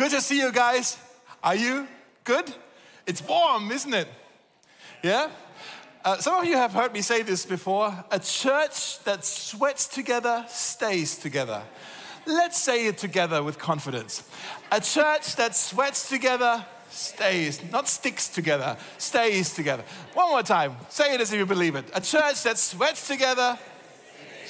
Good to see you guys. Are you good? It's warm, isn't it? Yeah? Uh, some of you have heard me say this before. A church that sweats together stays together. Let's say it together with confidence. A church that sweats together stays, not sticks together, stays together. One more time. Say it as if you believe it. A church that sweats together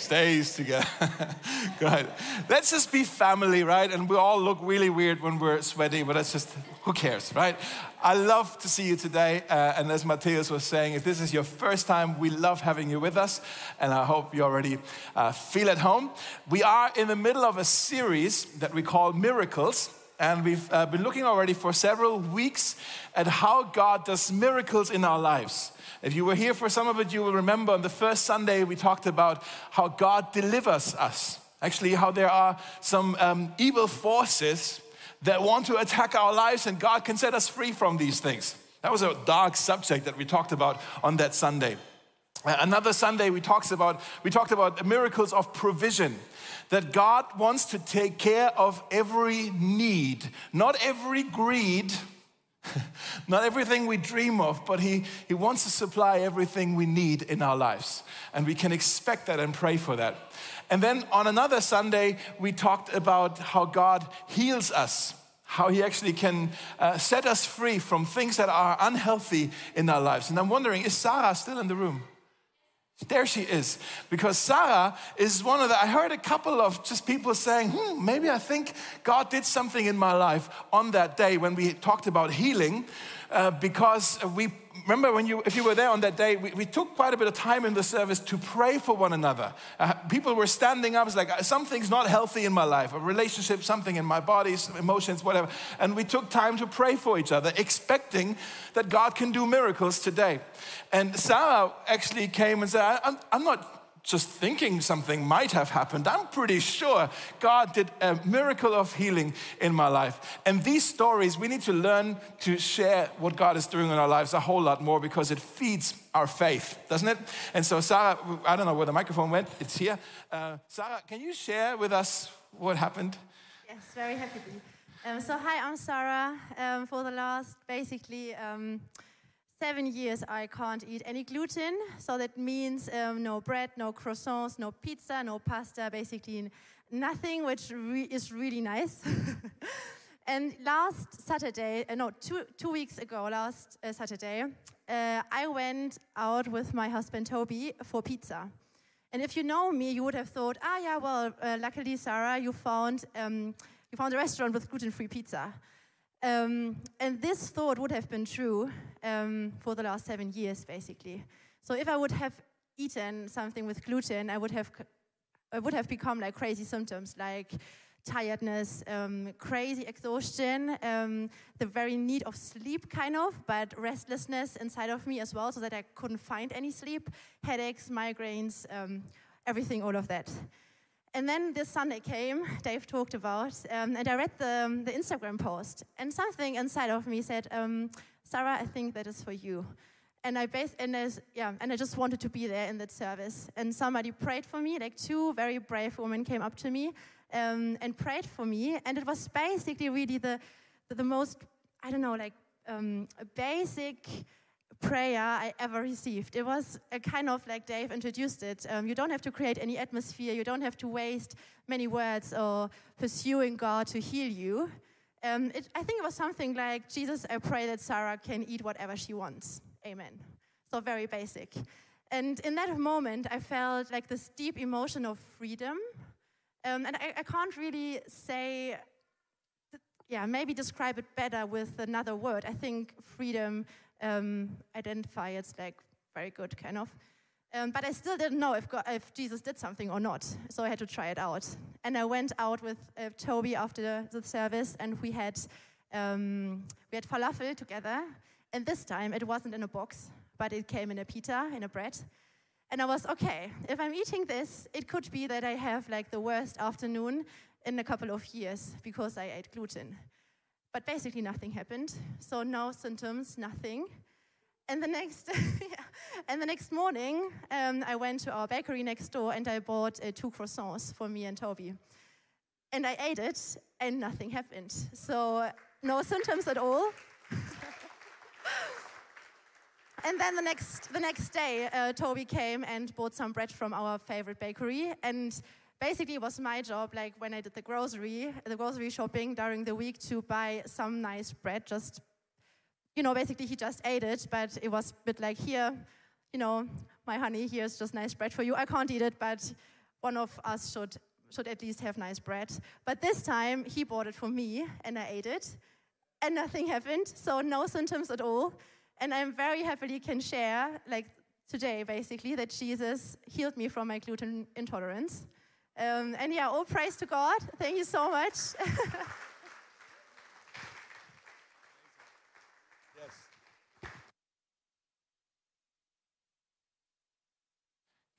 stays together. Good. Let's just be family, right? And we all look really weird when we're sweaty, but that's just, who cares, right? I love to see you today. Uh, and as Matthias was saying, if this is your first time, we love having you with us. And I hope you already uh, feel at home. We are in the middle of a series that we call Miracles. And we've uh, been looking already for several weeks at how God does miracles in our lives. If you were here for some of it, you will remember on the first Sunday we talked about how God delivers us. Actually, how there are some um, evil forces that want to attack our lives, and God can set us free from these things. That was a dark subject that we talked about on that Sunday. Another Sunday we talked about we talked about miracles of provision that God wants to take care of every need, not every greed, not everything we dream of, but he, he wants to supply everything we need in our lives. And we can expect that and pray for that. And then on another Sunday, we talked about how God heals us, how He actually can uh, set us free from things that are unhealthy in our lives. And I'm wondering, is Sarah still in the room? There she is. Because Sarah is one of the, I heard a couple of just people saying, hmm, maybe I think God did something in my life on that day when we talked about healing. Uh, because we remember when you, if you were there on that day, we, we, took quite a bit of time in the service to pray for one another. Uh, people were standing up, it's like something's not healthy in my life, a relationship, something in my body, emotions, whatever. And we took time to pray for each other, expecting that God can do miracles today. And Sarah actually came and said, I'm, I'm not just thinking something might have happened. I'm pretty sure God did a miracle of healing in my life. And these stories, we need to learn to share what God is doing in our lives a whole lot more because it feeds our faith, doesn't it? And so, Sarah, I don't know where the microphone went, it's here. Uh, Sarah, can you share with us what happened? Yes, very happy. to. Um, so, hi, I'm Sarah. Um, for the last basically, um, seven years I can't eat any gluten. So that means um, no bread, no croissants, no pizza, no pasta, basically nothing, which re is really nice. and last Saturday, uh, no, two, two weeks ago, last uh, Saturday, uh, I went out with my husband Toby for pizza. And if you know me, you would have thought, ah, yeah, well, uh, luckily, Sarah, you found, um, you found a restaurant with gluten-free pizza. Um, and this thought would have been true um, for the last seven years, basically. So if I would have eaten something with gluten, I would have, I would have become like crazy symptoms, like tiredness, um, crazy exhaustion, um, the very need of sleep, kind of, but restlessness inside of me as well, so that I couldn't find any sleep, headaches, migraines, um, everything, all of that. And then this Sunday came, Dave talked about, um, and I read the, the Instagram post, and something inside of me said, um, Sarah, I think that is for you. And I based, and yeah, and I just wanted to be there in that service. And somebody prayed for me, like two very brave women came up to me um, and prayed for me, and it was basically really the the, the most, I don't know, like um, basic prayer I ever received. It was a kind of like Dave introduced it. Um, you don't have to create any atmosphere, you don't have to waste many words or pursuing God to heal you. Um, it, I think it was something like, Jesus, I pray that Sarah can eat whatever she wants. Amen. So, very basic. And in that moment, I felt like this deep emotion of freedom. Um, and I, I can't really say, yeah, maybe describe it better with another word. I think freedom um, identify it's like very good, kind of. Um, but I still didn't know if, God, if Jesus did something or not, so I had to try it out. And I went out with uh, Toby after the, service, and we had um, we had falafel together. And this time it wasn't in a box, but it came in a pita, in a bread. And I was okay. If I'm eating this, it could be that I have like the worst afternoon in a couple of years because I ate gluten. But basically, nothing happened. So, no symptoms, nothing. And the next, and the next morning, um, I went to our bakery next door and I bought uh, two croissants for me and Toby. and I ate it, and nothing happened. So, no symptoms at all. and then the next, the next day, uh, Toby came and bought some bread from our favorite bakery. And basically, it was my job, like when I did the grocery, the grocery shopping during the week, to buy some nice bread. Just, you know, basically, he just ate it, but it was a bit like, here, you know, my honey, here's just nice bread for you. I can't eat it, but one of us should should at least have nice bread. But this time he bought it for me and I ate it and nothing happened. So no symptoms at all. And I'm very happily can share, like today basically, that Jesus healed me from my gluten intolerance. Um, and yeah, all praise to God. Thank you so much. yes.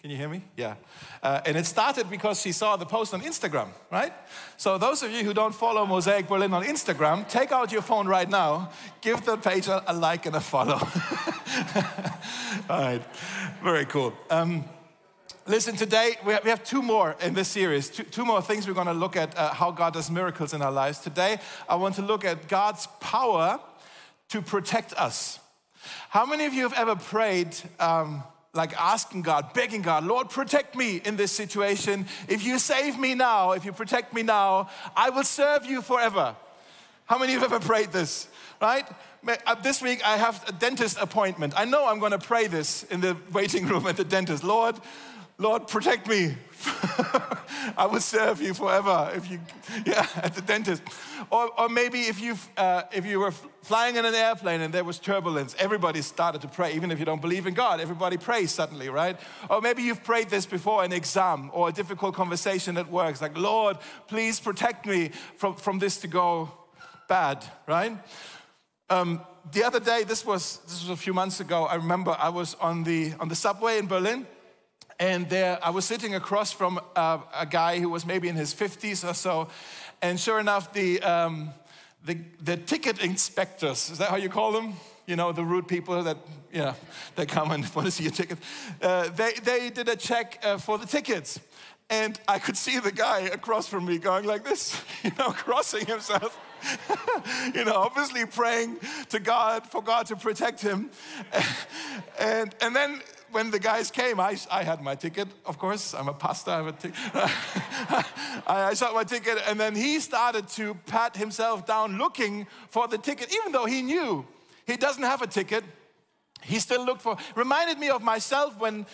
Can you hear me? Yeah. Uh, and it started because she saw the post on Instagram, right? So, those of you who don't follow Mosaic Berlin on Instagram, take out your phone right now, give the page a, a like and a follow. All right. Very cool. Um, listen, today we have, two more in this series, two, two more things we're going to look at uh, how God does miracles in our lives. Today, I want to look at God's power to protect us. How many of you have ever prayed? Um, like asking God, begging God, Lord, protect me in this situation. If you save me now, if you protect me now, I will serve you forever. How many of you have ever prayed this, right? Uh, this week I have a dentist appointment. I know I'm going to pray this in the waiting room at the dentist. Lord, Lord, protect me. I will serve you forever if you, yeah, at the dentist. Or, or maybe if, you uh, if you were flying in an airplane and there was turbulence, everybody started to pray. Even if you don't believe in God, everybody prays suddenly, right? Or maybe you've prayed this before an exam or a difficult conversation at work. It's like, Lord, please protect me from, from this to go bad, right? Um, the other day, this was, this was a few months ago, I remember I was on the, on the subway in Berlin and there, I was sitting across from uh, a guy who was maybe in his 50s or so. And sure enough, the, um, the, the ticket inspectors, is that how you call them? You know, the rude people that, you know, they come and want to see your ticket. Uh, they, they did a check uh, for the tickets. And I could see the guy across from me going like this, you know, crossing himself. you know, obviously praying to God for God to protect him. and, and then when the guys came, I, I had my ticket, of course. I'm a pastor, I have a ticket. I, I saw my ticket, and then he started to pat himself down looking for the ticket, even though he knew he doesn't have a ticket. He still looked for, reminded me of myself when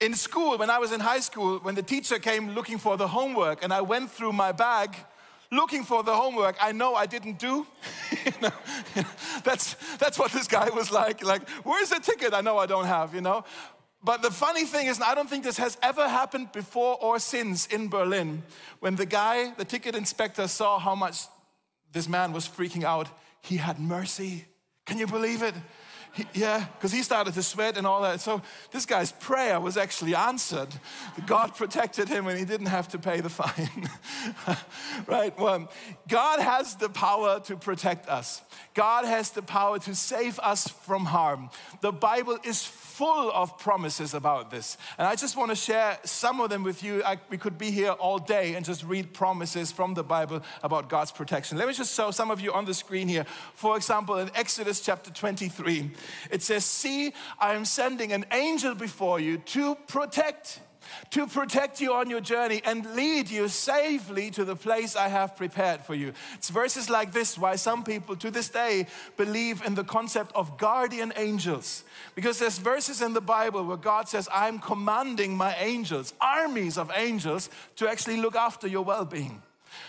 in school, when I was in high school, when the teacher came looking for the homework, and I went through my bag looking for the homework I know I didn't do. you know, that's, that's what this guy was like. Like, where's the ticket I know I don't have, you know? But the funny thing is, I don't think this has ever happened before or since in Berlin. When the guy, the ticket inspector, saw how much this man was freaking out, he had mercy. Can you believe it? Yeah, because he started to sweat and all that. So this guy's prayer was actually answered. God protected him and he didn't have to pay the fine. right? Well, God has the power to protect us. God has the power to save us from harm. The Bible is full of promises about this. And I just want to share some of them with you. I, we could be here all day and just read promises from the Bible about God's protection. Let me just show some of you on the screen here. For example, in Exodus chapter 23, it says, See, I am sending an angel before you to protect to protect you on your journey and lead you safely to the place I have prepared for you. It's verses like this why some people to this day believe in the concept of guardian angels. Because there's verses in the Bible where God says, I'm commanding my angels, armies of angels, to actually look after your well being.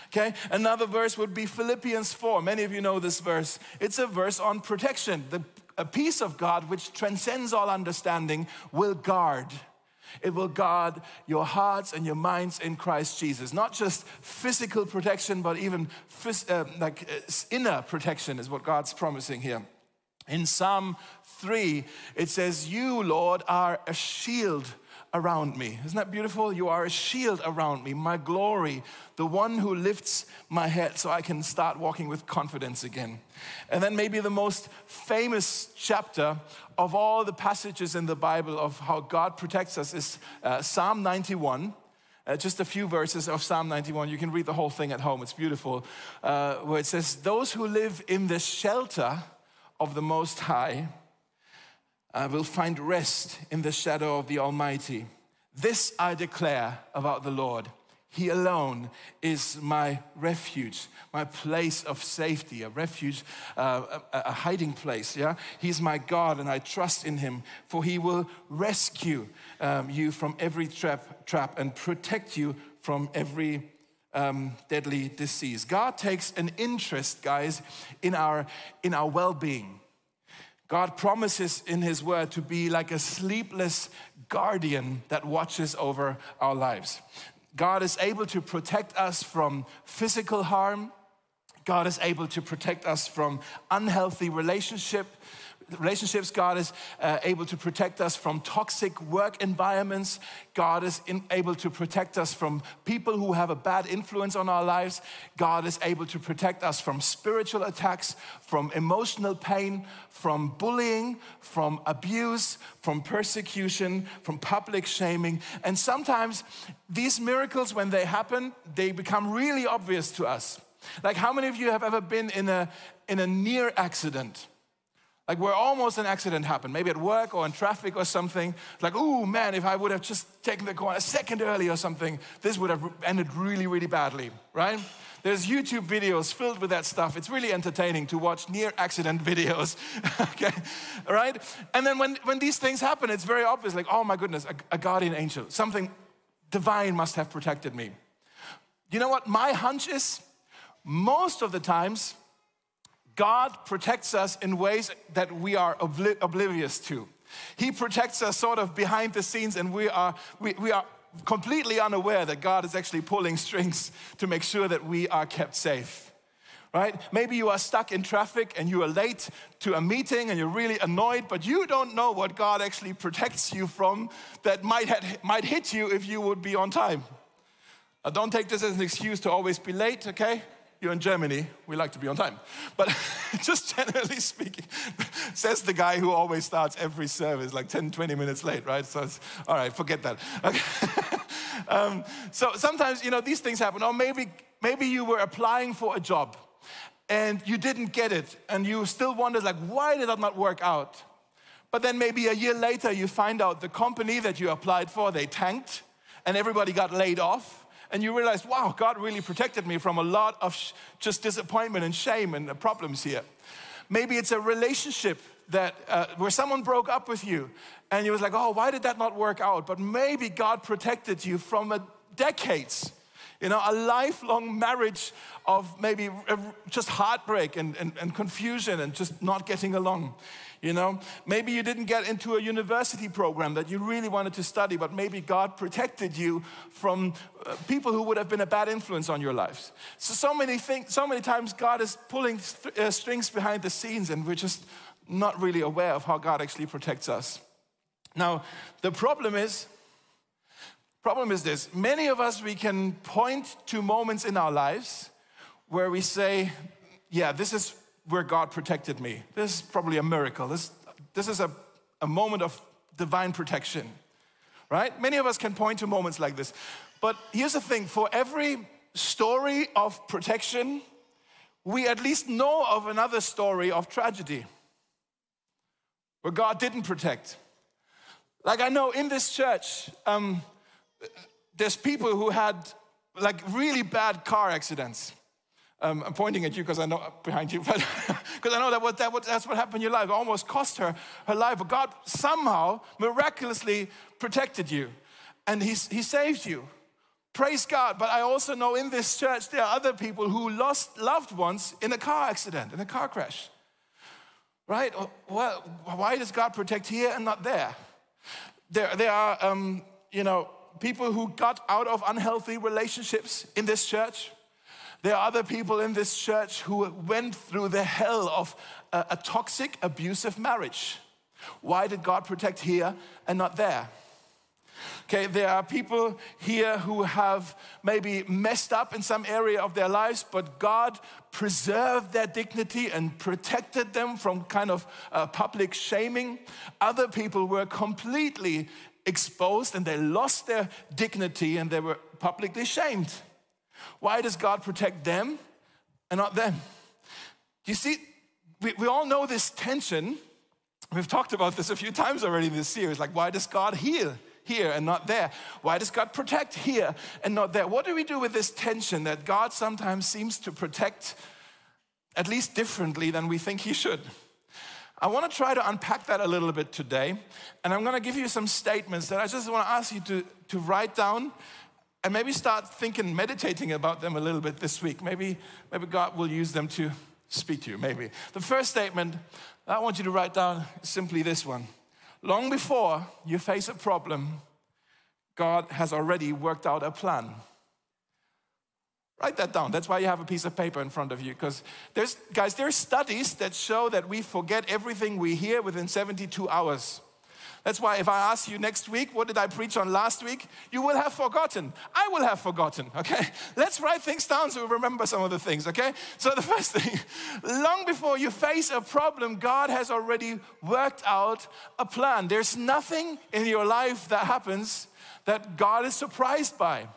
Okay, another verse would be Philippians 4. Many of you know this verse. It's a verse on protection. The a peace of God which transcends all understanding will guard it will guard your hearts and your minds in Christ Jesus. Not just physical protection, but even phys- uh, like uh, inner protection is what God's promising here. In Psalm 3, it says, You, Lord, are a shield around me. Isn't that beautiful? You are a shield around me, my glory, the one who lifts my head so I can start walking with confidence again. And then maybe the most famous chapter of all the passages in the Bible of how God protects us is uh, Psalm 91. Uh, just a few verses of Psalm 91. You can read the whole thing at home, it's beautiful. Uh, where it says, Those who live in the shelter of the Most High uh, will find rest in the shadow of the Almighty. This I declare about the Lord. He alone is my refuge, my place of safety, a refuge, uh, a, a, hiding place. Yeah, He's my God, and I trust in Him, for He will rescue um, you from every trap, trap and protect you from every um, deadly disease. God takes an interest, guys, in our in our well-being. God promises in His Word to be like a sleepless guardian that watches over our lives. God is able to protect us from physical harm. God is able to protect us from unhealthy relationship relationships. God is uh, able to protect us from toxic work environments. God is in, able to protect us from people who have a bad influence on our lives. God is able to protect us from spiritual attacks, from emotional pain, from bullying, from abuse, from persecution, from public shaming. And sometimes these miracles, when they happen, they become really obvious to us. Like, how many of you have ever been in a, in a near accident? Like where almost an accident happened, maybe at work or in traffic or something. Like, oh man, if I would have just taken the corner a second early or something, this would have ended really, really badly, right? There's YouTube videos filled with that stuff. It's really entertaining to watch near accident videos, okay? Right? And then when, when these things happen, it's very obvious like, oh my goodness, a, a guardian angel, something divine must have protected me. You know what my hunch is? Most of the times, God protects us in ways that we are obli- oblivious to. He protects us sort of behind the scenes, and we are, we, we are completely unaware that God is actually pulling strings to make sure that we are kept safe. Right? Maybe you are stuck in traffic and you are late to a meeting and you're really annoyed, but you don't know what God actually protects you from that might, have, might hit you if you would be on time. Now, don't take this as an excuse to always be late, okay? You're in Germany, we like to be on time. But just generally speaking, says the guy who always starts every service like 10, 20 minutes late, right? So it's, all right, forget that. Okay. um, so sometimes, you know, these things happen. Or maybe, maybe you were applying for a job and you didn't get it and you still wondered like, why did that not work out? But then maybe a year later you find out the company that you applied for, they tanked and everybody got laid off and you realize, wow, God really protected me from a lot of sh- just disappointment and shame and problems here. Maybe it's a relationship that uh, where someone broke up with you and you was like, oh, why did that not work out? But maybe God protected you from a decades, you know, a lifelong marriage of maybe just heartbreak and, and, and confusion and just not getting along. You know, maybe you didn't get into a university program that you really wanted to study, but maybe God protected you from uh, people who would have been a bad influence on your lives. So, so many things, so many times God is pulling uh, strings behind the scenes, and we're just not really aware of how God actually protects us. Now, the problem is, problem is this: many of us we can point to moments in our lives where we say, "Yeah, this is where God protected me. This is probably a miracle. This, this is a, a moment of divine protection, right? Many of us can point to moments like this. But here's the thing for every story of protection, we at least know of another story of tragedy where God didn't protect. Like I know in this church, um, there's people who had like really bad car accidents. Um, I'm pointing at you because I know behind you, but because I know that, what, that what, that's what happened in your life. It almost cost her her life, but God somehow miraculously protected you, and He He saved you. Praise God. But I also know in this church there are other people who lost loved ones in a car accident, in a car crash. Right? Well, why does God protect here and not there? There, there are, um, you know, people who got out of unhealthy relationships in this church there are other people in this church who went through the hell of a, a toxic, abusive marriage. Why did God protect here and not there? Okay, there are people here who have maybe messed up in some area of their lives, but God preserved their dignity and protected them from kind of uh, public shaming. Other people were completely exposed and they lost their dignity and they were publicly shamed? Why does God protect them and not them? You see, we, we all know this tension. We've talked about this a few times already in this series. Like, why does God heal here and not there? Why does God protect here and not there? What do we do with this tension that God sometimes seems to protect at least differently than we think He should? I want to try to unpack that a little bit today. And I'm going to give you some statements that I just want to ask you to, to write down and maybe start thinking, meditating about them a little bit this week. Maybe, maybe God will use them to speak to you, maybe. The first statement I want you to write down is simply this one Long before you face a problem, God has already worked out a plan. Write that down. That's why you have a piece of paper in front of you. Because there's, guys, there's studies that show that we forget everything we hear within 72 hours. That's why if I ask you next week, what did I preach on last week? You will have forgotten. I will have forgotten, okay? Let's write things down so we remember some of the things, okay? So the first thing, long before you face a problem, God has already worked out a plan. There's nothing in your life that happens that God is surprised by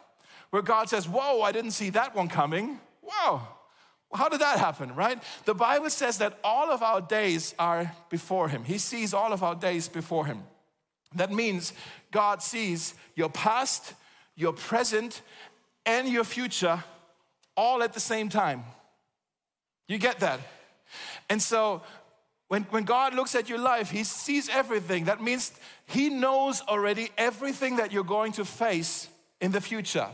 where God says, Whoa, I didn't see that one coming. Wow, how did that happen, right? The Bible says that all of our days are before Him. He sees all of our days before Him. That means God sees your past, your present, and your future all at the same time. You get that? And so when, when God looks at your life, He sees everything. That means He knows already everything that you're going to face in the future.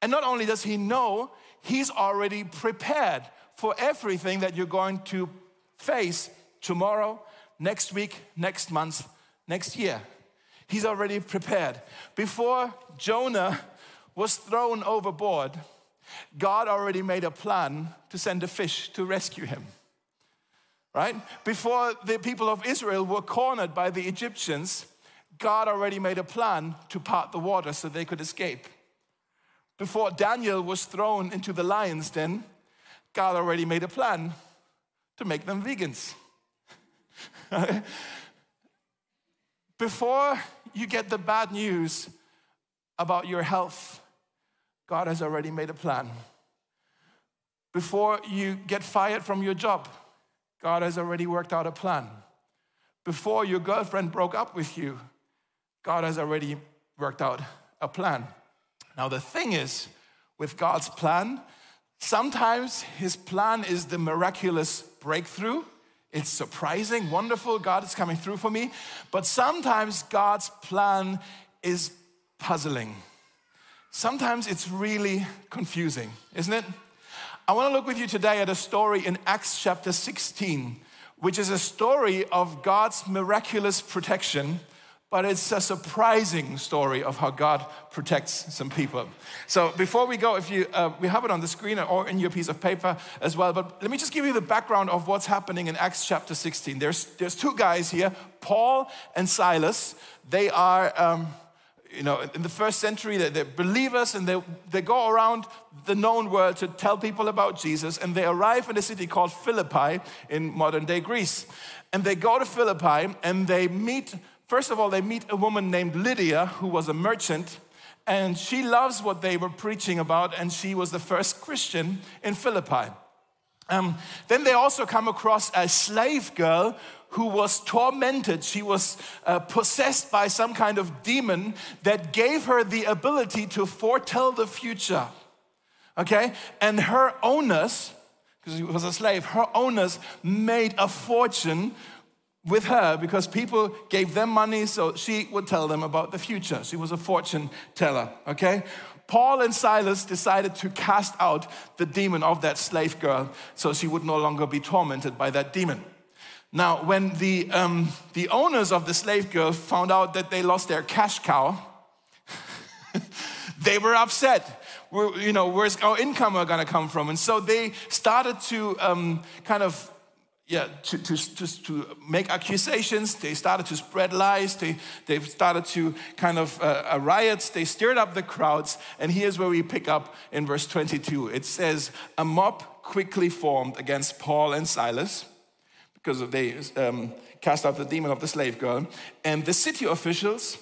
And not only does he know, he's already prepared for everything that you're going to face tomorrow, next week, next month, next year. He's already prepared. Before Jonah was thrown overboard, God already made a plan to send a fish to rescue him. Right? Before the people of Israel were cornered by the Egyptians, God already made a plan to part the water so they could escape. Before Daniel was thrown into the lion's den, God already made a plan to make them vegans. Before you get the bad news about your health, God has already made a plan. Before you get fired from your job, God has already worked out a plan. Before your girlfriend broke up with you, God has already worked out a plan. Now, the thing is, with God's plan, sometimes his plan is the miraculous breakthrough. It's surprising, wonderful, God is coming through for me. But sometimes God's plan is puzzling. Sometimes it's really confusing, isn't it? I want to look with you today at a story in Acts chapter 16, which is a story of God's miraculous protection but it's a surprising story of how God protects some people. So before we go, if you uh, we have it on the screen or in your piece of paper as well. But let me just give you the background of what's happening in Acts chapter 16. There's there's two guys here, Paul and Silas. They are. Um, you know, in the first century, they're, they're believers and they, they go around the known world to tell people about Jesus. And they arrive in a city called Philippi in modern day Greece. And they go to Philippi and they meet First of all, they meet a woman named Lydia who was a merchant, and she loves what they were preaching about, and she was the first Christian in Philippi. Um, then they also come across a slave girl who was tormented. She was uh, possessed by some kind of demon that gave her the ability to foretell the future. Okay? And her owners, because she was a slave, her owners made a fortune with her because people gave them money so she would tell them about the future. She was a fortune teller, okay? Paul and Silas decided to cast out the demon of that slave girl so she would no longer be tormented by that demon. Now, when the, um, the owners of the slave girl found out that they lost their cash cow, they were upset. We're, you know, where's our income are going to come from? And so they started to um, kind of yeah, to, to, to, to, make accusations. They started to spread lies. They, they started to kind of uh, uh, riots. They stirred up the crowds. And here's where we pick up in verse 22. It says, A mob quickly formed against Paul and Silas because they um, cast out the demon of the slave girl. And the city officials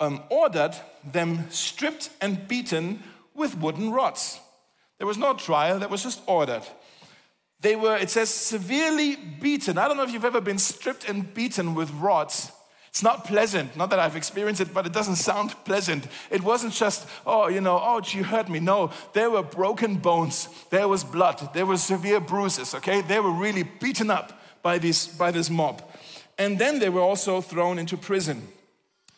um, ordered them stripped and beaten with wooden rods. There was no trial, that was just ordered. They were, it says, severely beaten. I don't know if you've ever been stripped and beaten with rods. It's not pleasant. Not that I've experienced it, but it doesn't sound pleasant. It wasn't just, oh, you know, oh, you hurt me. No, there were broken bones. There was blood. There were severe bruises, okay? They were really beaten up by, this by this mob. And then they were also thrown into prison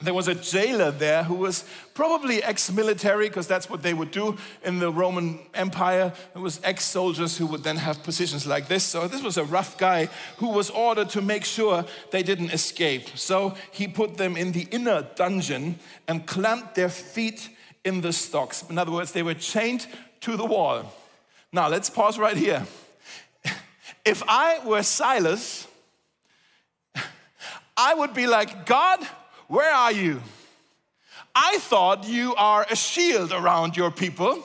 there was a jailer there who was probably ex military, because that's what they would do in the Roman Empire. It was ex soldiers who would then have positions like this. So, this was a rough guy who was ordered to make sure they didn't escape. So, he put them in the inner dungeon and clamped their feet in the stocks. In other words, they were chained to the wall. Now, let's pause right here. If I were Silas, I would be like, God, where are you? I thought you are a shield around your people.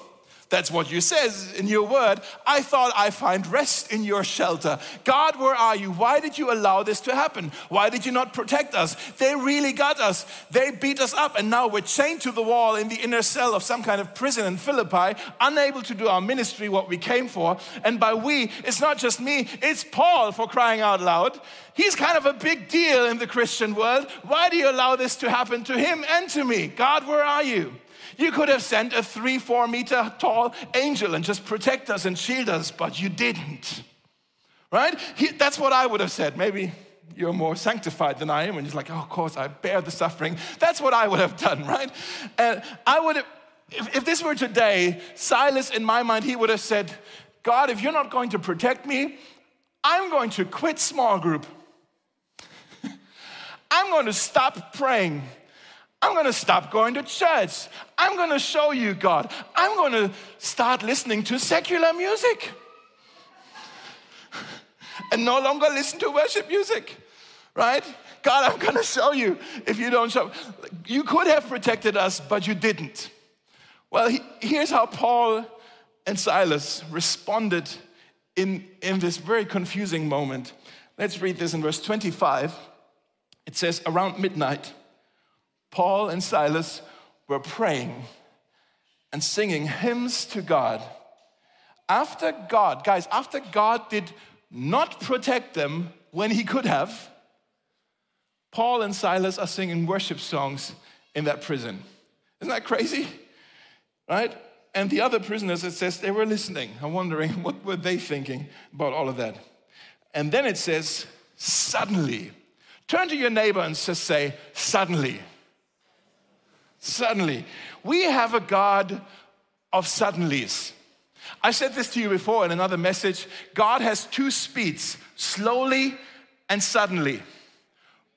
That's what you says in your word. I thought I find rest in your shelter. God, where are you? Why did you allow this to happen? Why did you not protect us? They really got us. They beat us up, and now we're chained to the wall in the inner cell of some kind of prison in Philippi, unable to do our ministry, what we came for. And by we, it's not just me, it's Paul for crying out loud. He's kind of a big deal in the Christian world. Why do you allow this to happen to him and to me? God, where are you? You could have sent a three, four meter tall angel and just protect us and shield us, but you didn't. Right? He, that's what I would have said. Maybe you're more sanctified than I am, and he's like, oh, of course, I bear the suffering. That's what I would have done, right? And I would have, if, if this were today, Silas, in my mind, he would have said, God, if you're not going to protect me, I'm going to quit small group. I'm going to stop praying. I'm going to stop going to church. I'm going to show you God. I'm going to start listening to secular music and no longer listen to worship music, right? God, I'm going to show you if you don't show. You could have protected us, but you didn't. Well, here's how Paul and Silas responded in, in this very confusing moment. Let's read this in verse 25. It says, Around midnight, Paul and Silas were praying and singing hymns to God. After God, guys, after God did not protect them when he could have, Paul and Silas are singing worship songs in that prison. Isn't that crazy? Right? And the other prisoners, it says they were listening. I'm wondering what were they thinking about all of that. And then it says, suddenly. Turn to your neighbor and just say, suddenly. Suddenly. We have a God of suddenlies. I said this to you before in another message. God has two speeds slowly and suddenly.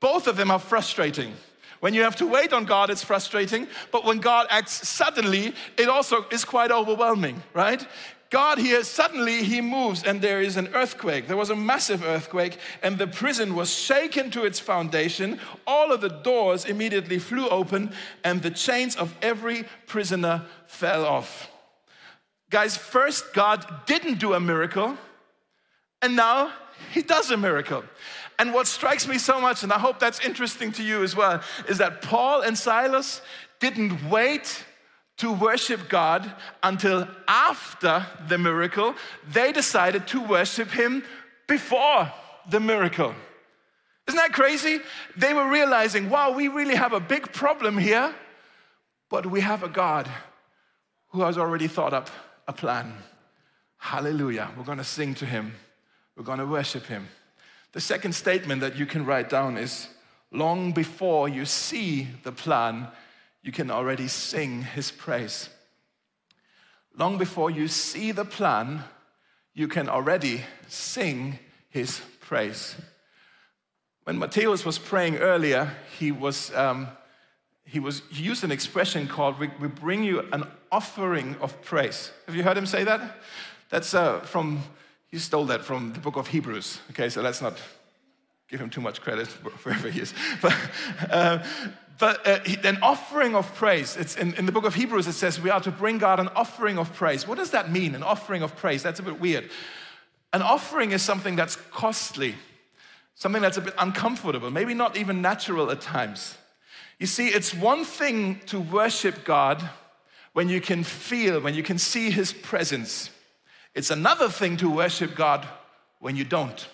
Both of them are frustrating. When you have to wait on God, it's frustrating, but when God acts suddenly, it also is quite overwhelming, right? God here, suddenly he moves and there is an earthquake. There was a massive earthquake and the prison was shaken to its foundation. All of the doors immediately flew open and the chains of every prisoner fell off. Guys, first God didn't do a miracle and now he does a miracle. And what strikes me so much, and I hope that's interesting to you as well, is that Paul and Silas didn't wait to worship God until after the miracle. They decided to worship Him before the miracle. Isn't that crazy? They were realizing, wow, we really have a big problem here, but we have a God who has already thought up a plan. Hallelujah. We're going to sing to Him, we're going to worship Him. The second statement that you can write down is long before you see the plan, you can already sing his praise. Long before you see the plan, you can already sing his praise. When Matthias was praying earlier, he was um, he was he used an expression called we, we, bring you an offering of praise. Have you heard him say that? That's uh, from he stole that from the book of Hebrews. Okay, so let's not give him too much credit wherever he is. But, uh, but uh, an offering of praise. It's in, in the book of Hebrews, it says we are to bring God an offering of praise. What does that mean, an offering of praise? That's a bit weird. An offering is something that's costly, something that's a bit uncomfortable, maybe not even natural at times. You see, it's one thing to worship God when you can feel, when you can see His presence. It's another thing to worship God when you don't.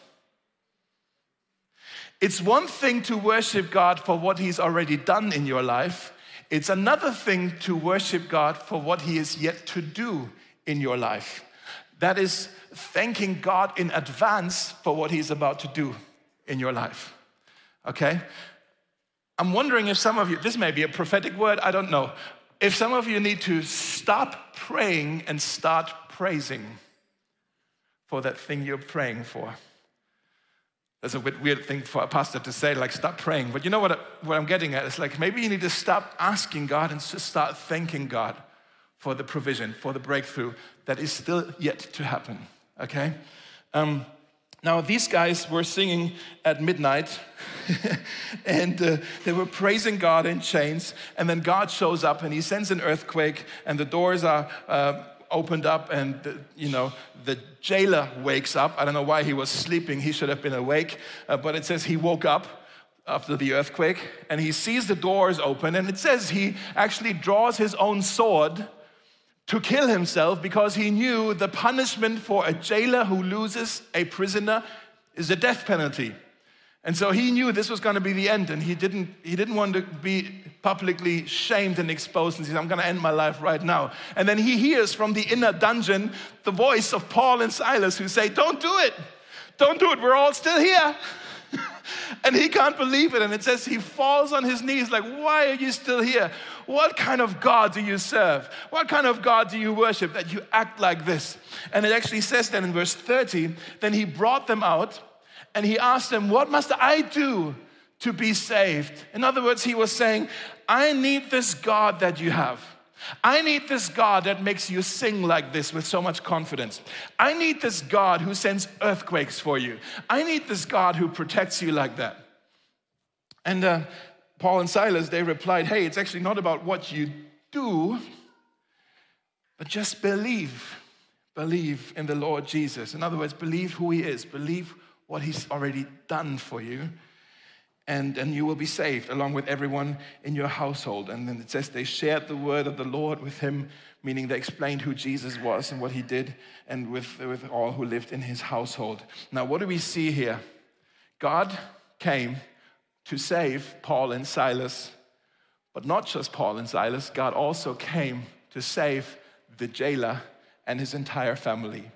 It's one thing to worship God for what He's already done in your life. It's another thing to worship God for what He is yet to do in your life. That is thanking God in advance for what He's about to do in your life. Okay? I'm wondering if some of you, this may be a prophetic word, I don't know. If some of you need to stop praying and start praising for that thing you're praying for. That's a bit weird thing for a pastor to say, like, stop praying. But you know what, what I'm getting at? It's like maybe you need to stop asking God and just start thanking God for the provision, for the breakthrough that is still yet to happen. Okay? Um, now, these guys were singing at midnight and uh, they were praising God in chains. And then God shows up and he sends an earthquake, and the doors are. Uh, opened up and the, you know the jailer wakes up. I don't know why he was sleeping. He should have been awake. Uh, but it says he woke up after the earthquake and he sees the doors open and it says he actually draws his own sword to kill himself because he knew the punishment for a jailer who loses a prisoner is a death penalty. And so he knew this was going to be the end, and he didn't, he didn't want to be publicly shamed and exposed and says, I'm going to end my life right now. And then he hears from the inner dungeon the voice of Paul and Silas who say, Don't do it. Don't do it. We're all still here. and he can't believe it. And it says he falls on his knees, like, Why are you still here? What kind of God do you serve? What kind of God do you worship that you act like this? And it actually says then in verse 30 then he brought them out and he asked them, What must I do to be saved? In other words, he was saying, I need this God that you have. I need this God that makes you sing like this with so much confidence. I need this God who sends earthquakes for you. I need this God who protects you like that. And uh, Paul and Silas, they replied, Hey, it's actually not about what you do, but just believe. Believe in the Lord Jesus. In other words, believe who He is, believe what He's already done for you, and, and you will be saved along with everyone in your household. And then it says they shared the word of the Lord with Him, meaning they explained who Jesus was and what He did, and with, with all who lived in His household. Now, what do we see here? God came to save Paul and Silas. But not just Paul and Silas, God also came to save the jailer and his entire family.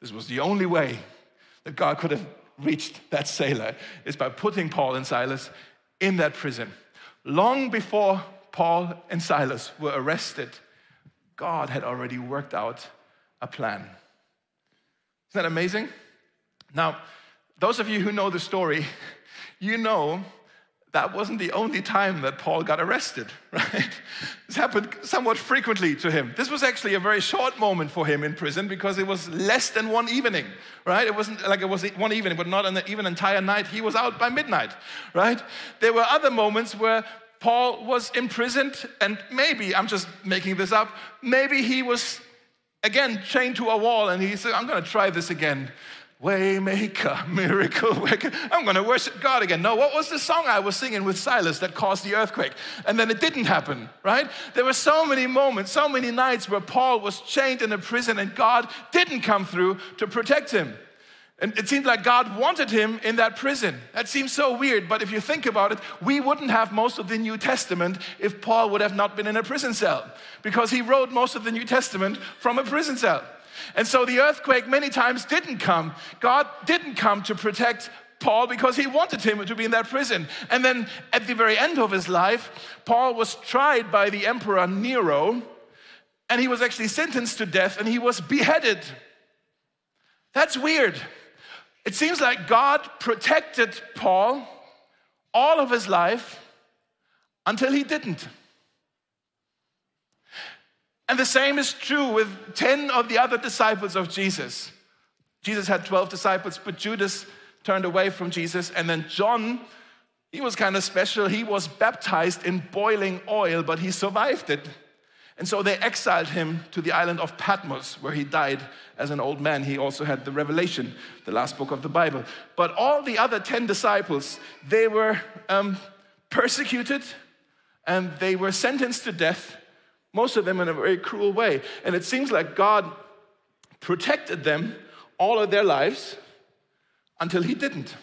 This was the only way that God could have reached that sailor, is by putting Paul and Silas in that prison. Long before Paul and Silas were arrested, God had already worked out a plan. Isn't that amazing? Now, those of you who know the story, you know that wasn't the only time that Paul got arrested, right? This happened somewhat frequently to him. This was actually a very short moment for him in prison because it was less than one evening, right? It wasn't like it was one evening, but not an, even entire night. He was out by midnight, right? There were other moments where Paul was imprisoned, and maybe, I'm just making this up, maybe he was again chained to a wall and he said, I'm gonna try this again. Waymaker, miracle worker. I'm going to worship God again. No, what was the song I was singing with Silas that caused the earthquake? And then it didn't happen, right? There were so many moments, so many nights where Paul was chained in a prison and God didn't come through to protect him. And it seemed like God wanted him in that prison. That seems so weird, but if you think about it, we wouldn't have most of the New Testament if Paul would have not been in a prison cell, because he wrote most of the New Testament from a prison cell. And so the earthquake many times didn't come. God didn't come to protect Paul because he wanted him to be in that prison. And then at the very end of his life, Paul was tried by the emperor Nero, and he was actually sentenced to death and he was beheaded. That's weird. It seems like God protected Paul all of his life until he didn't. And the same is true with 10 of the other disciples of Jesus. Jesus had 12 disciples, but Judas turned away from Jesus. And then John, he was kind of special. He was baptized in boiling oil, but he survived it. And so they exiled him to the island of Patmos, where he died as an old man. He also had the Revelation, the last book of the Bible. But all the other 10 disciples, they were um, persecuted, and they were sentenced to death, most of them in a very cruel way. And it seems like God protected them all of their lives until He didn't.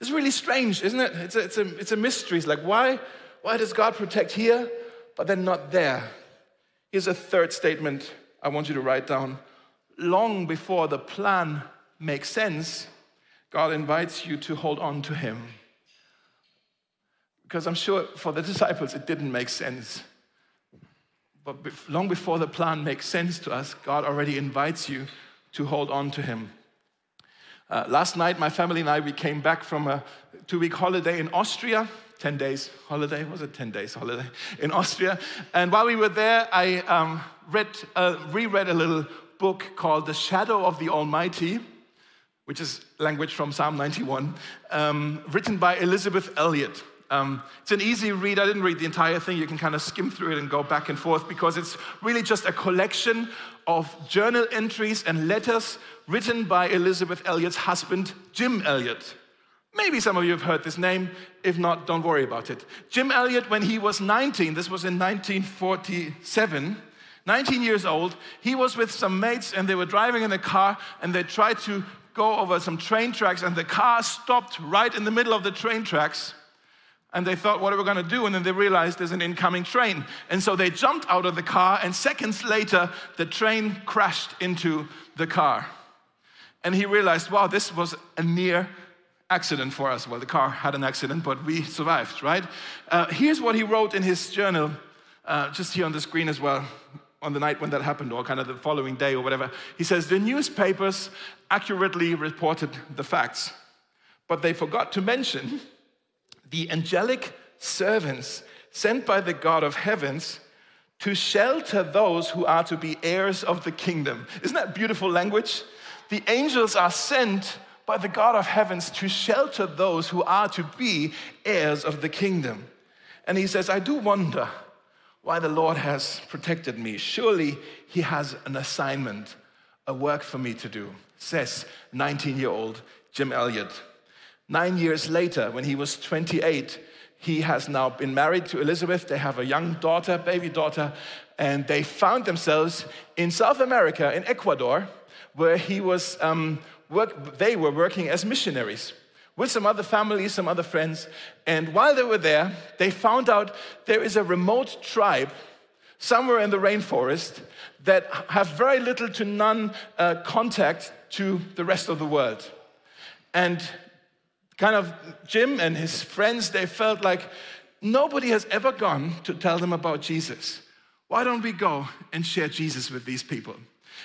It's really strange, isn't it? It's a, it's a, it's a mystery. It's like, why, why does God protect here, but then not there? Here's a third statement I want you to write down. Long before the plan makes sense, God invites you to hold on to Him. Because I'm sure for the disciples it didn't make sense. But long before the plan makes sense to us, God already invites you to hold on to Him. Uh, last night, my family and I, we came back from a two week holiday in Austria. 10 days holiday, was it 10 days holiday in Austria? And while we were there, I um, read, uh, reread a little book called The Shadow of the Almighty, which is language from Psalm 91, um, written by Elisabeth Elliot. Um, it's an easy read. I didn't read the entire thing. You can kind of skim through it and go back and forth because it's really just a collection of journal entries and letters written by Elisabeth Elliot's husband, Jim Elliot. Maybe some of you have heard this name. If not, don't worry about it. Jim Elliot, when he was 19, this was in 1947, 19 years old, he was with some mates and they were driving in a car and they tried to go over some train tracks and the car stopped right in the middle of the train tracks. And they thought, what are we going to do? And then they realized there's an incoming train. And so they jumped out of the car, and seconds later, the train crashed into the car. And he realized, wow, this was a near accident for us. Well, the car had an accident, but we survived, right? Uh, here's what he wrote in his journal, uh, just here on the screen as well, on the night when that happened, or kind of the following day, or whatever. He says, The newspapers accurately reported the facts, but they forgot to mention the angelic servants sent by the God of heavens to shelter those who are to be heirs of the kingdom. Isn't that beautiful language? The angels are sent by the God of heavens to shelter those who are to be heirs of the kingdom. And he says, I do wonder why the Lord has protected me. Surely he has an assignment, a work for me to do, says 19 year old Jim Elliot. Nine years later, when he was 28, he has now been married to Elisabeth. They have a young daughter, baby daughter, and they found themselves in South America, in Ecuador, where he was, um, work, they were working as missionaries with some other families, some other friends. And while they were there, they found out there is a remote tribe somewhere in the rainforest that have very little to none uh, contact to the rest of the world. And kind of Jim and his friends, they felt like nobody has ever gone to tell them about Jesus. Why don't we go and share Jesus with these people?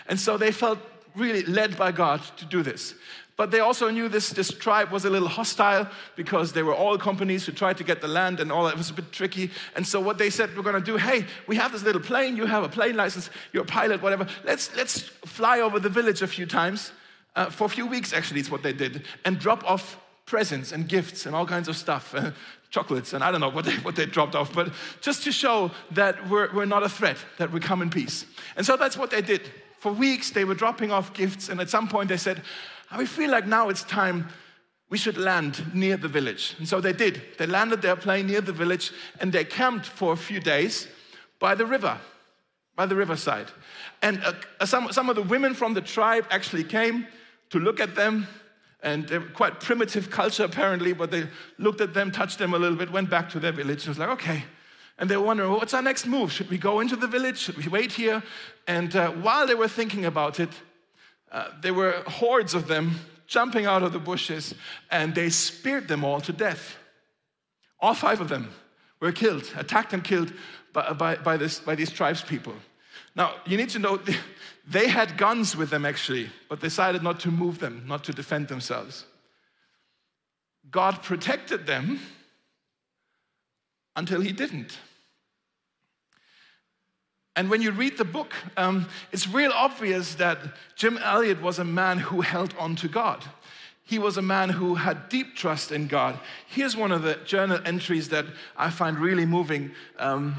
And so they felt really led by God to do this. But they also knew this, this tribe was a little hostile because they were all companies who tried to get the land and all that. It was a bit tricky. And so what they said we're going to do, hey, we have this little plane, you have a plane license, you're a pilot, whatever. Let's, let's fly over the village a few times. Uh, for a few weeks, actually, it's what they did, and drop off presents and gifts and all kinds of stuff, uh, chocolates, and I don't know what they, what they dropped off, but just to show that we're, we're not a threat, that we come in peace. And so that's what they did. For weeks, they were dropping off gifts, and at some point, they said, We feel like now it's time we should land near the village. And so they did. They landed their plane near the village, and they camped for a few days by the river, by the riverside. And uh, some, some of the women from the tribe actually came to look at them and they quite primitive culture apparently, but they looked at them, touched them a little bit, went back to their village, and was like, okay. And they were wondering, well, what's our next move? Should we go into the village? Should we wait here? And uh, while they were thinking about it, uh, there were hordes of them jumping out of the bushes, and they speared them all to death. All five of them were killed, attacked and killed by, by, by, this, by these tribes people. Now, you need to know they had guns with them actually, but decided not to move them, not to defend themselves. God protected them until He didn't. And when you read the book, um, it's real obvious that Jim Elliot was a man who held on to God. He was a man who had deep trust in God. Here's one of the journal entries that I find really moving. Um,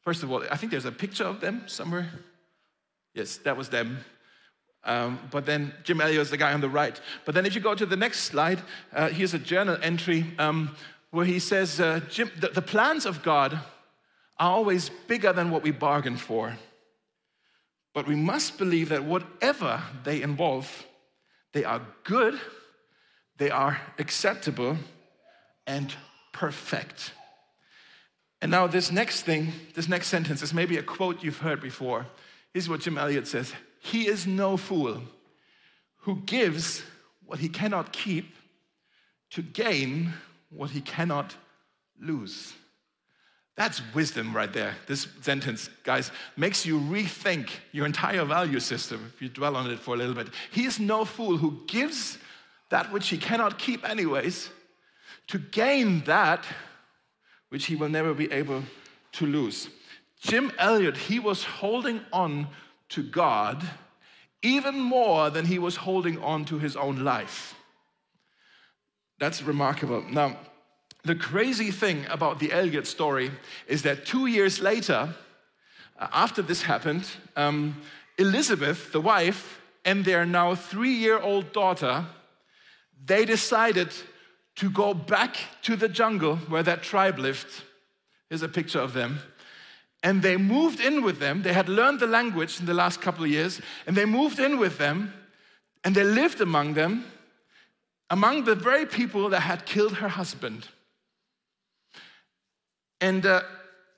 first of all, I think there's a picture of them somewhere. Yes, that was them. Um, but then Jim Elliot is the guy on the right. But then if you go to the next slide, uh, here's a journal entry um, where he says, uh, Jim, the, the plans of God are always bigger than what we bargained for. But we must believe that whatever they involve, they are good, they are acceptable, and perfect. And now, this next thing, this next sentence is maybe a quote you've heard before. Here's what Jim Elliot says He is no fool who gives what he cannot keep to gain what he cannot lose. That's wisdom right there. This sentence, guys, makes you rethink your entire value system if you dwell on it for a little bit. He is no fool who gives that which he cannot keep, anyways, to gain that which he will never be able to lose. Jim Elliot, he was holding on to God even more than he was holding on to his own life. That's remarkable. Now, the crazy thing about the Elliot story is that two years later, uh, after this happened, um, Elisabeth, the wife, and their now three year old daughter, they decided to go back to the jungle where that tribe lived. Here's a picture of them. And they moved in with them. They had learned the language in the last couple of years, and they moved in with them, and they lived among them, among the very people that had killed her husband. And uh,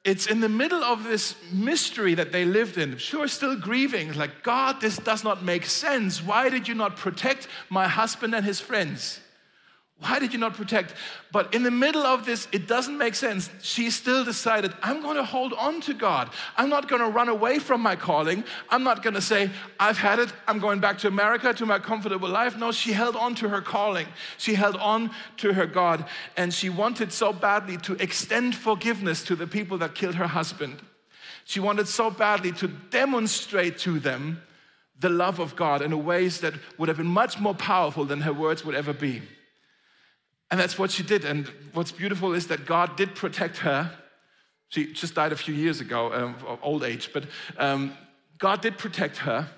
it's in the middle of this mystery that they lived in, sure, still grieving, like, God, this does not make sense. Why did you not protect my husband and his friends? Why did you not protect? But in the middle of this, it doesn't make sense. She still decided, I'm going to hold on to God. I'm not going to run away from my calling. I'm not going to say, I've had it. I'm going back to America to my comfortable life. No, she held on to her calling. She held on to her God. And she wanted so badly to extend forgiveness to the people that killed her husband. She wanted so badly to demonstrate to them the love of God in a ways that would have been much more powerful than her words would ever be. And that's what she did. And what's beautiful is that God did protect her. She just died a few years ago, um, of old age, but um, God did protect her.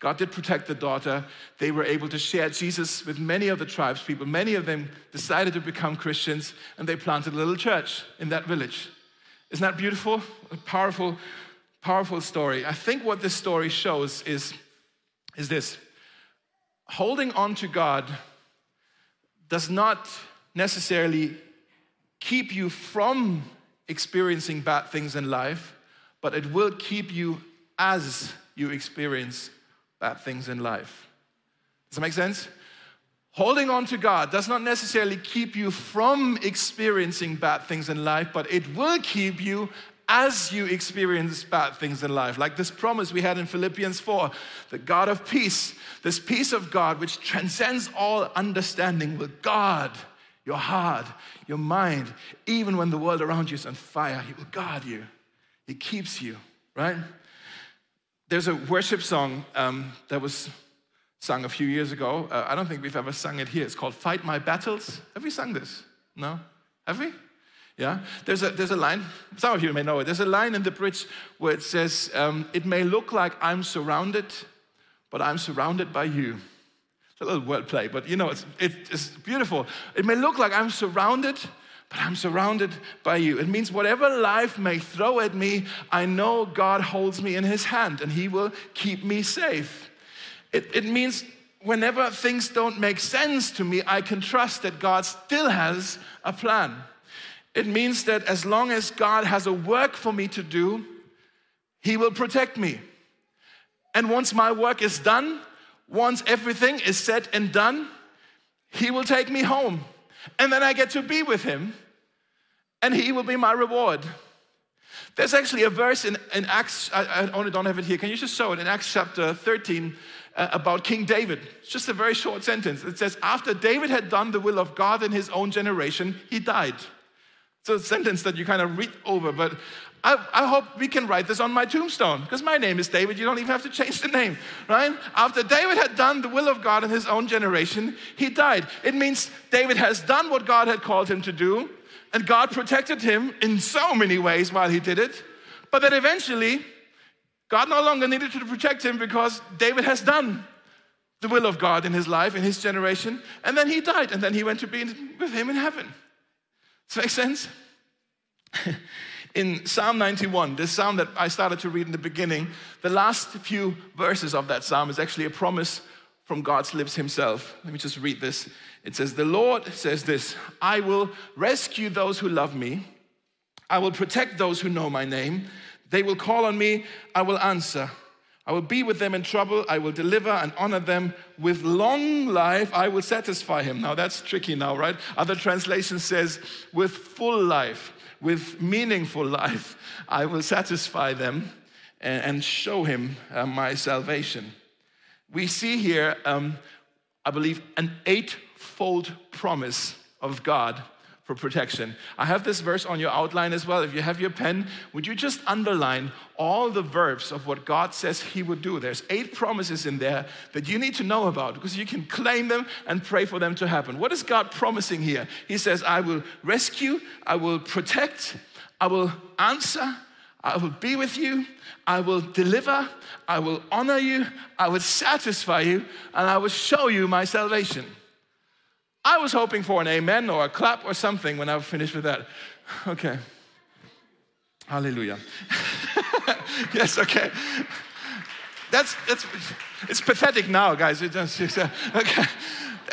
God did protect the daughter. They were able to share Jesus with many of the tribes people. Many of them decided to become Christians and they planted a little church in that village. Isn't that beautiful? A powerful, powerful story. I think what this story shows is, is this holding on to God does not necessarily keep you from experiencing bad things in life, but it will keep you as you experience bad things in life. Does that make sense? Holding on to God does not necessarily keep you from experiencing bad things in life, but it will keep you as you experience bad things in life. Like this promise we had in Philippians 4 the God of peace, this peace of God which transcends all understanding, will guard your heart, your mind, even when the world around you is on fire, He will guard you. He keeps you, right? There's a worship song um, that was sung a few years ago. Uh, I don't think we've ever sung it here. It's called Fight My Battles. Have we sung this? No? Have we? Yeah? There's a, there's a line, some of you may know it. There's a line in the bridge where it says, um, It may look like I'm surrounded, but I'm surrounded by you. It's a little wordplay, but you know, it's, it's beautiful. It may look like I'm surrounded, but I'm surrounded by you. It means whatever life may throw at me, I know God holds me in his hand and he will keep me safe. It, it means whenever things don't make sense to me, I can trust that God still has a plan. It means that as long as God has a work for me to do, he will protect me. And once my work is done, once everything is said and done, he will take me home. And then I get to be with him, and he will be my reward. There's actually a verse in, in Acts, I, I, only don't have it here. Can you just show it in Acts chapter 13 uh, about King David? It's just a very short sentence. It says, After David had done the will of God in his own generation, he died. It's a sentence that you kind of read over, but I, I, hope we can write this on my tombstone because my name is David. You don't even have to change the name, right? After David had done the will of God in his own generation, he died. It means David has done what God had called him to do, and God protected him in so many ways while he did it. But then eventually, God no longer needed to protect him because David has done the will of God in his life, in his generation, and then he died, and then he went to be with him in heaven. Does that make sense? in Psalm 91, this psalm that I started to read in the beginning, the last few verses of that psalm is actually a promise from God's lips himself. Let me just read this. It says, The Lord says this I will rescue those who love me, I will protect those who know my name. They will call on me, I will answer. I will be with them in trouble. I will deliver and honor them with long life. I will satisfy him. Now that's tricky now, right? Other translation says with full life, with meaningful life. I will satisfy them and, show him uh, my salvation. We see here, um, I believe, an eightfold promise of God for protection. I have this verse on your outline as well. If you have your pen, would you just underline all the verbs of what God says He would do? There's eight promises in there that you need to know about because you can claim them and pray for them to happen. What is God promising here? He says, I will rescue, I will protect, I will answer, I will be with you, I will deliver, I will honor you, I will satisfy you, and I will show you my salvation. I was hoping for an amen or a clap or something when I finished with that. Okay. Hallelujah. yes, okay. That's, that's, it's pathetic now, guys. It just, uh, okay.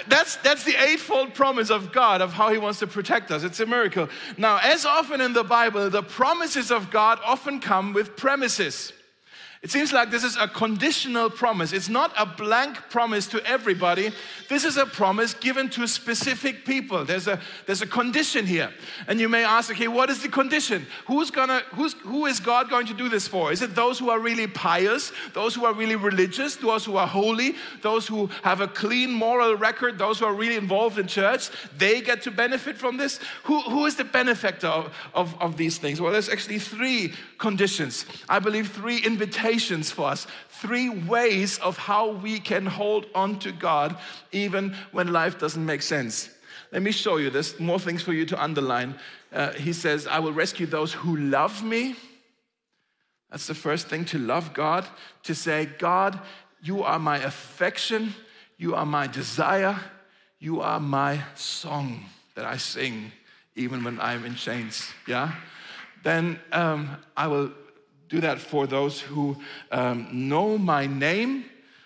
That's, that's the eightfold promise of God of how He wants to protect us. It's a miracle. Now, as often in the Bible, the promises of God often come with premises. It seems like this is a conditional promise. It's not a blank promise to everybody. This is a promise given to specific people. There's a, there's a condition here. And you may ask, okay, what is the condition? Who's gonna, who's, who is God going to do this for? Is it those who are really pious, those who are really religious, those who are holy, those who have a clean moral record, those who are really involved in church? They get to benefit from this? Who, who is the benefactor of, of, of these things? Well, there's actually three conditions. I believe three invitations invitations for us, three ways of how we can hold on to God even when life doesn't make sense. Let me show you this, more things for you to underline. Uh, he says, I will rescue those who love me. That's the first thing to love God, to say, God, you are my affection, you are my desire, you are my song that I sing even when I'm in chains. Yeah? Then um, I will do that for those who um, know my name.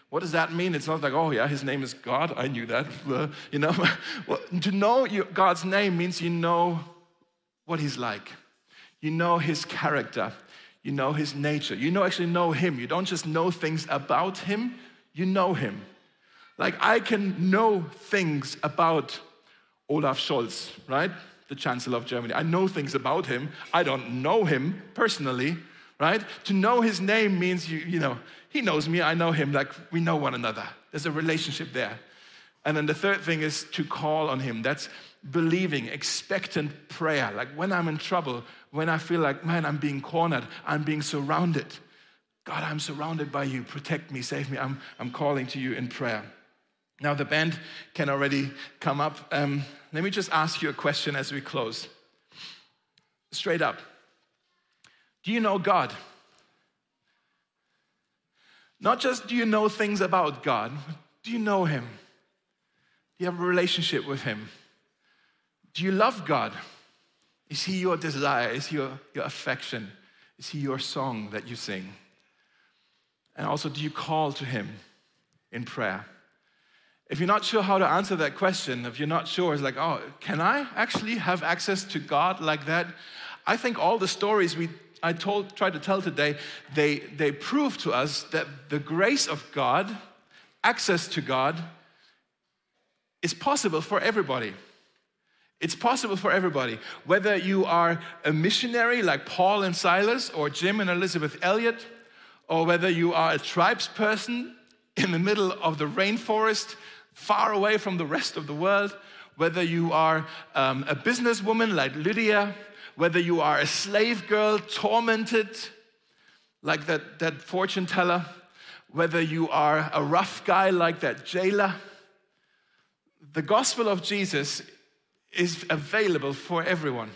What does that mean? It's not like, oh, yeah, his name is God. I knew that. Uh, you know, well, to know God's name means you know what he's like, you know his character, you know his nature. You know, actually know him. You don't just know things about him, you know him. Like, I can know things about Olaf Scholz, right? The Chancellor of Germany. I know things about him. I don't know him personally, right? To know his name means you, you know, he knows me, I know him, like we know one another. There's a relationship there. And then the third thing is to call on him. That's believing, expectant prayer. Like when I'm in trouble, when I feel like, man, I'm being cornered, I'm being surrounded. God, I'm surrounded by you. Protect me, save me. I'm, I'm calling to you in prayer. Now, the band can already come up. Um, let me just ask you a question as we close. Straight up. Do you know God? Not just do you know things about God, do you know Him? Do you have a relationship with Him? Do you love God? Is He your desire? Is He your, your affection? Is He your song that you sing? And also, do you call to Him in prayer? If you're not sure how to answer that question, if you're not sure, it's like, oh, can I actually have access to God like that? I think all the stories we I told, tried to tell today, they, they prove to us that the grace of God, access to God, is possible for everybody. It's possible for everybody. Whether you are a missionary like Paul and Silas, or Jim and Elisabeth Elliot, or whether you are a tribes person in the middle of the rainforest, far away from the rest of the world, whether you are um, a businesswoman like Lydia, whether you are a slave girl tormented like that, that fortune teller, whether you are a rough guy like that jailer, the gospel of Jesus is available for everyone,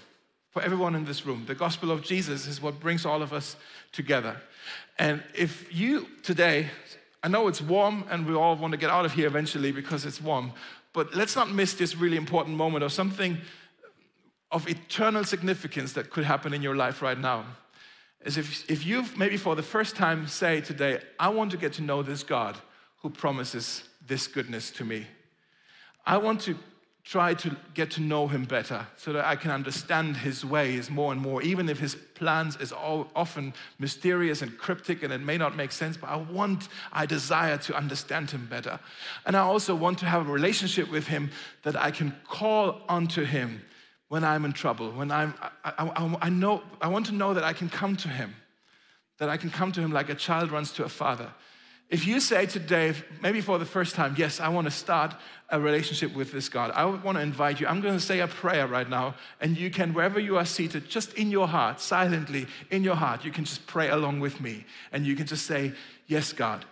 for everyone in this room. The gospel of Jesus is what brings all of us together. And if you today, I know it's warm and we all want to get out of here eventually because it's warm, but let's not miss this really important moment of something of eternal significance that could happen in your life right now is if, if you maybe for the first time say today, I want to get to know this God who promises this goodness to me. I want to try to get to know him better so that I can understand his ways more and more, even if his plans is all often mysterious and cryptic and it may not make sense, but I want, I desire to understand him better. And I also want to have a relationship with him that I can call onto him when I'm in trouble, when I'm, I, I, I, know, I want to know that I can come to him, that I can come to him like a child runs to a father. If you say today, maybe for the first time, yes, I want to start a relationship with this God, I want to invite you. I'm going to say a prayer right now, and you can, wherever you are seated, just in your heart, silently in your heart, you can just pray along with me. And you can just say, Yes, God.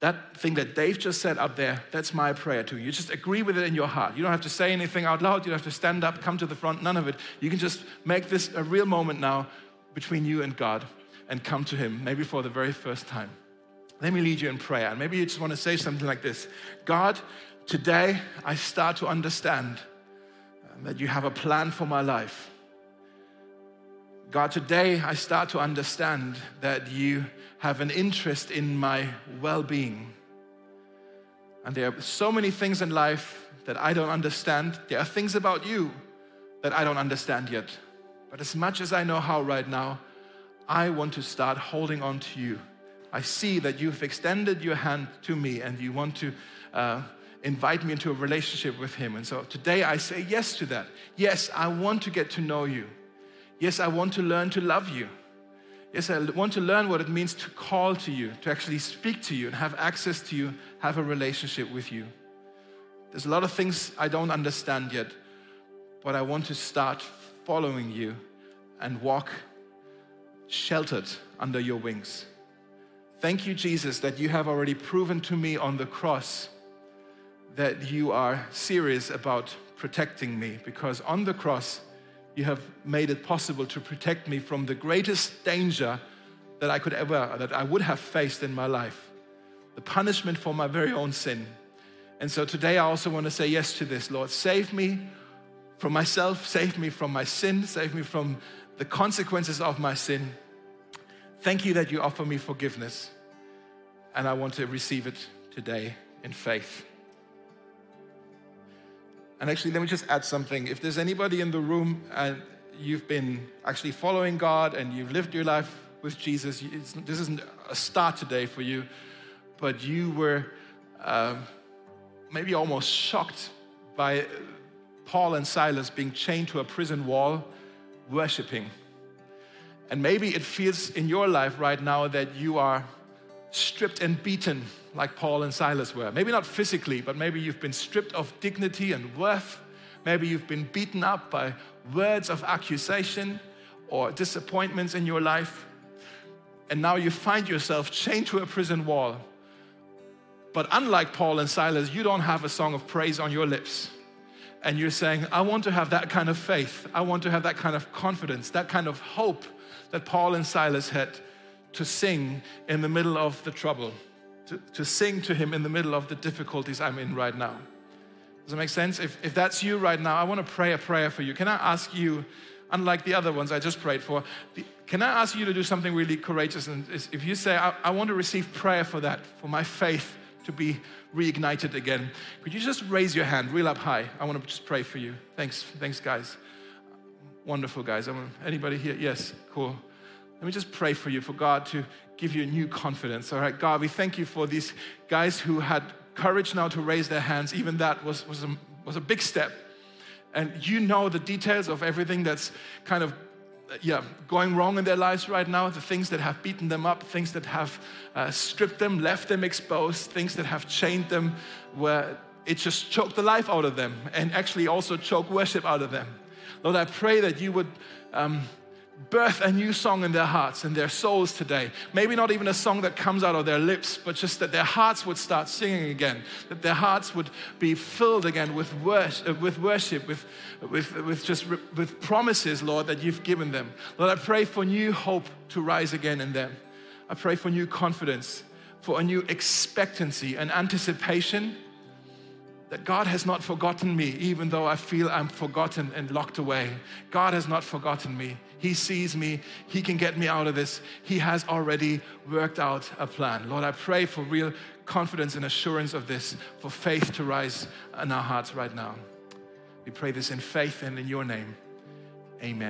That thing that Dave just said up there, that's my prayer to you. You just agree with it in your heart. You don't have to say anything out loud. You don't have to stand up, come to the front, none of it. You can just make this a real moment now between you and God and come to Him, maybe for the very first time. Let me lead you in prayer. And maybe you just want to say something like this God, today I start to understand that you have a plan for my life. God, today I start to understand that you have an interest in my well being. And there are so many things in life that I don't understand. There are things about you that I don't understand yet. But as much as I know how right now, I want to start holding on to you. I see that you've extended your hand to me and you want to uh, invite me into a relationship with Him. And so today I say yes to that. Yes, I want to get to know you. Yes, I want to learn to love you. Yes, I want to learn what it means to call to you, to actually speak to you and have access to you, have a relationship with you. There's a lot of things I don't understand yet, but I want to start following you and walk sheltered under your wings. Thank you, Jesus, that you have already proven to me on the cross that you are serious about protecting me because on the cross, you have made it possible to protect me from the greatest danger that I could ever, that I would have faced in my life the punishment for my very own sin. And so today I also want to say yes to this, Lord. Save me from myself, save me from my sin, save me from the consequences of my sin. Thank you that you offer me forgiveness. And I want to receive it today in faith. And actually, let me just add something. If there's anybody in the room and you've been actually following God and you've lived your life with Jesus, this isn't a start today for you, but you were uh, maybe almost shocked by Paul and Silas being chained to a prison wall, worshiping. And maybe it feels in your life right now that you are stripped and beaten like Paul and Silas were. Maybe not physically, but maybe you've been stripped of dignity and worth. Maybe you've been beaten up by words of accusation or disappointments in your life. And now you find yourself chained to a prison wall. But unlike Paul and Silas, you don't have a song of praise on your lips. And you're saying, I want to have that kind of faith. I want to have that kind of confidence, that kind of hope that Paul and Silas had to sing in the middle of the trouble, to, to sing to Him in the middle of the difficulties I'm in right now. Does that make sense? If, if that's you right now, I want to pray a prayer for you. Can I ask you, unlike the other ones I just prayed for, can I ask you to do something really courageous? And if you say, I, I want to receive prayer for that, for my faith to be reignited again, could you just raise your hand real up high? I want to just pray for you. Thanks, thanks, guys. Wonderful, guys. Anybody here? Yes, cool. Let me just pray for you, for God to give you a new confidence. All right, God, we thank you for these guys who had courage now to raise their hands. Even that was, was, a, was a big step. And you know the details of everything that's kind of yeah, going wrong in their lives right now, the things that have beaten them up, things that have uh, stripped them, left them exposed, things that have chained them, where it just choked the life out of them and actually also choked worship out of them. Lord, I pray that you would um, birth a new song in their hearts and their souls today. Maybe not even a song that comes out of their lips, but just that their hearts would start singing again, that their hearts would be filled again with worship, uh, with, worship, with, with, with just with promises, Lord, that you've given them. Lord, I pray for new hope to rise again in them. I pray for new confidence, for a new expectancy and anticipation that God has not forgotten me, even though I feel I'm forgotten and locked away. God has not forgotten me. He sees me. He can get me out of this. He has already worked out a plan. Lord, I pray for real confidence and assurance of this, for faith to rise in our hearts right now. We pray this in faith and in your name. Amen.